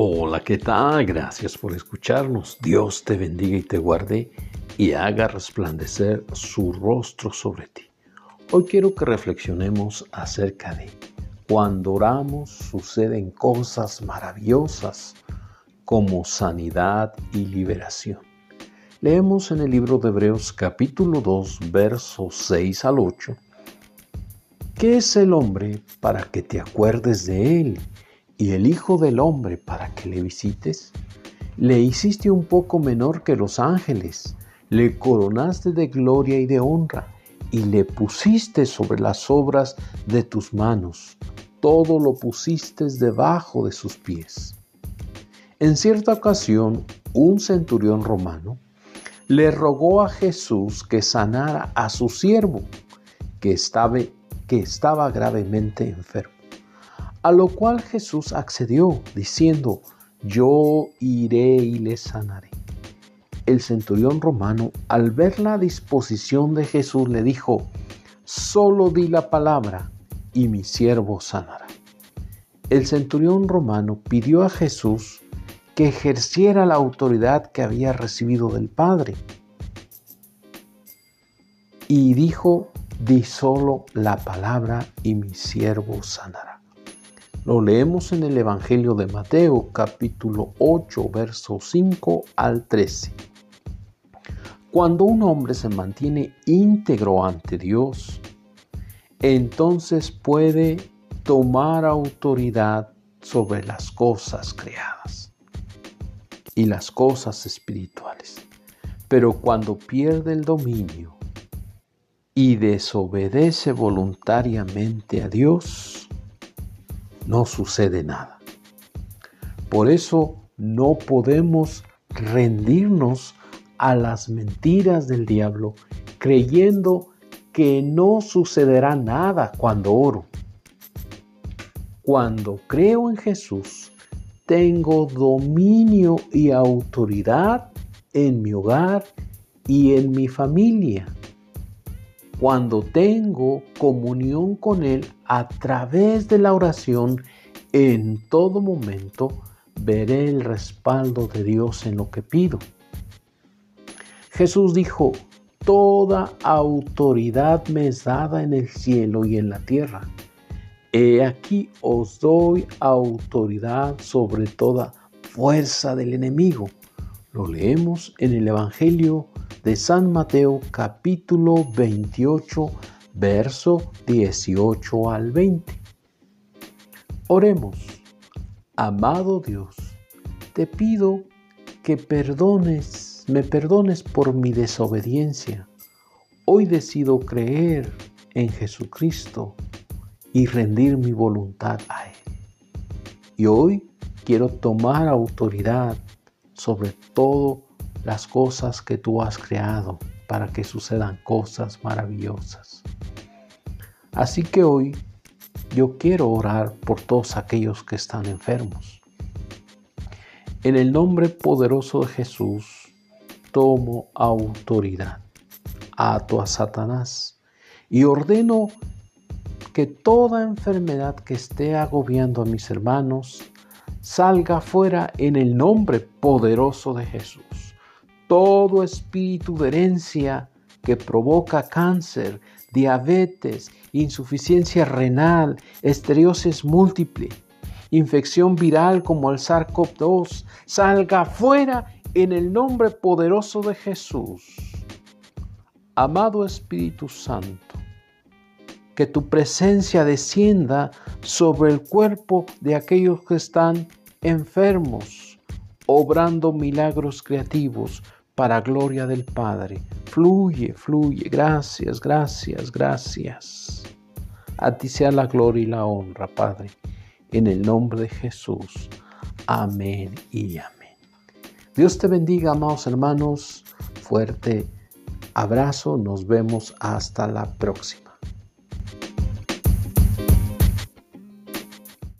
Hola, ¿qué tal? Gracias por escucharnos. Dios te bendiga y te guarde y haga resplandecer su rostro sobre ti. Hoy quiero que reflexionemos acerca de cuando oramos suceden cosas maravillosas como sanidad y liberación. Leemos en el libro de Hebreos capítulo 2 versos 6 al 8. ¿Qué es el hombre para que te acuerdes de él? Y el Hijo del Hombre para que le visites? Le hiciste un poco menor que los ángeles, le coronaste de gloria y de honra, y le pusiste sobre las obras de tus manos, todo lo pusiste debajo de sus pies. En cierta ocasión, un centurión romano le rogó a Jesús que sanara a su siervo, que estaba, que estaba gravemente enfermo. A lo cual Jesús accedió, diciendo, yo iré y le sanaré. El centurión romano, al ver la disposición de Jesús, le dijo, solo di la palabra y mi siervo sanará. El centurión romano pidió a Jesús que ejerciera la autoridad que había recibido del Padre. Y dijo, di solo la palabra y mi siervo sanará. Lo leemos en el Evangelio de Mateo capítulo 8 verso 5 al 13. Cuando un hombre se mantiene íntegro ante Dios, entonces puede tomar autoridad sobre las cosas creadas y las cosas espirituales. Pero cuando pierde el dominio y desobedece voluntariamente a Dios, no sucede nada. Por eso no podemos rendirnos a las mentiras del diablo creyendo que no sucederá nada cuando oro. Cuando creo en Jesús, tengo dominio y autoridad en mi hogar y en mi familia cuando tengo comunión con Él a través de la oración, en todo momento veré el respaldo de Dios en lo que pido. Jesús dijo, Toda autoridad me es dada en el cielo y en la tierra. He aquí os doy autoridad sobre toda fuerza del enemigo. Lo leemos en el Evangelio de San Mateo capítulo 28, verso 18 al 20. Oremos, amado Dios, te pido que perdones, me perdones por mi desobediencia. Hoy decido creer en Jesucristo y rendir mi voluntad a Él. Y hoy quiero tomar autoridad sobre todo las cosas que tú has creado para que sucedan cosas maravillosas. Así que hoy yo quiero orar por todos aquellos que están enfermos. En el nombre poderoso de Jesús, tomo autoridad. Ato a Satanás y ordeno que toda enfermedad que esté agobiando a mis hermanos salga fuera en el nombre poderoso de Jesús todo espíritu de herencia que provoca cáncer, diabetes, insuficiencia renal, esteriosis múltiple, infección viral como el SARS-CoV-2, salga fuera en el nombre poderoso de Jesús. Amado Espíritu Santo, que tu presencia descienda sobre el cuerpo de aquellos que están enfermos, obrando milagros creativos, para gloria del Padre. Fluye, fluye. Gracias, gracias, gracias. A ti sea la gloria y la honra, Padre. En el nombre de Jesús. Amén y amén. Dios te bendiga, amados hermanos. Fuerte abrazo. Nos vemos hasta la próxima.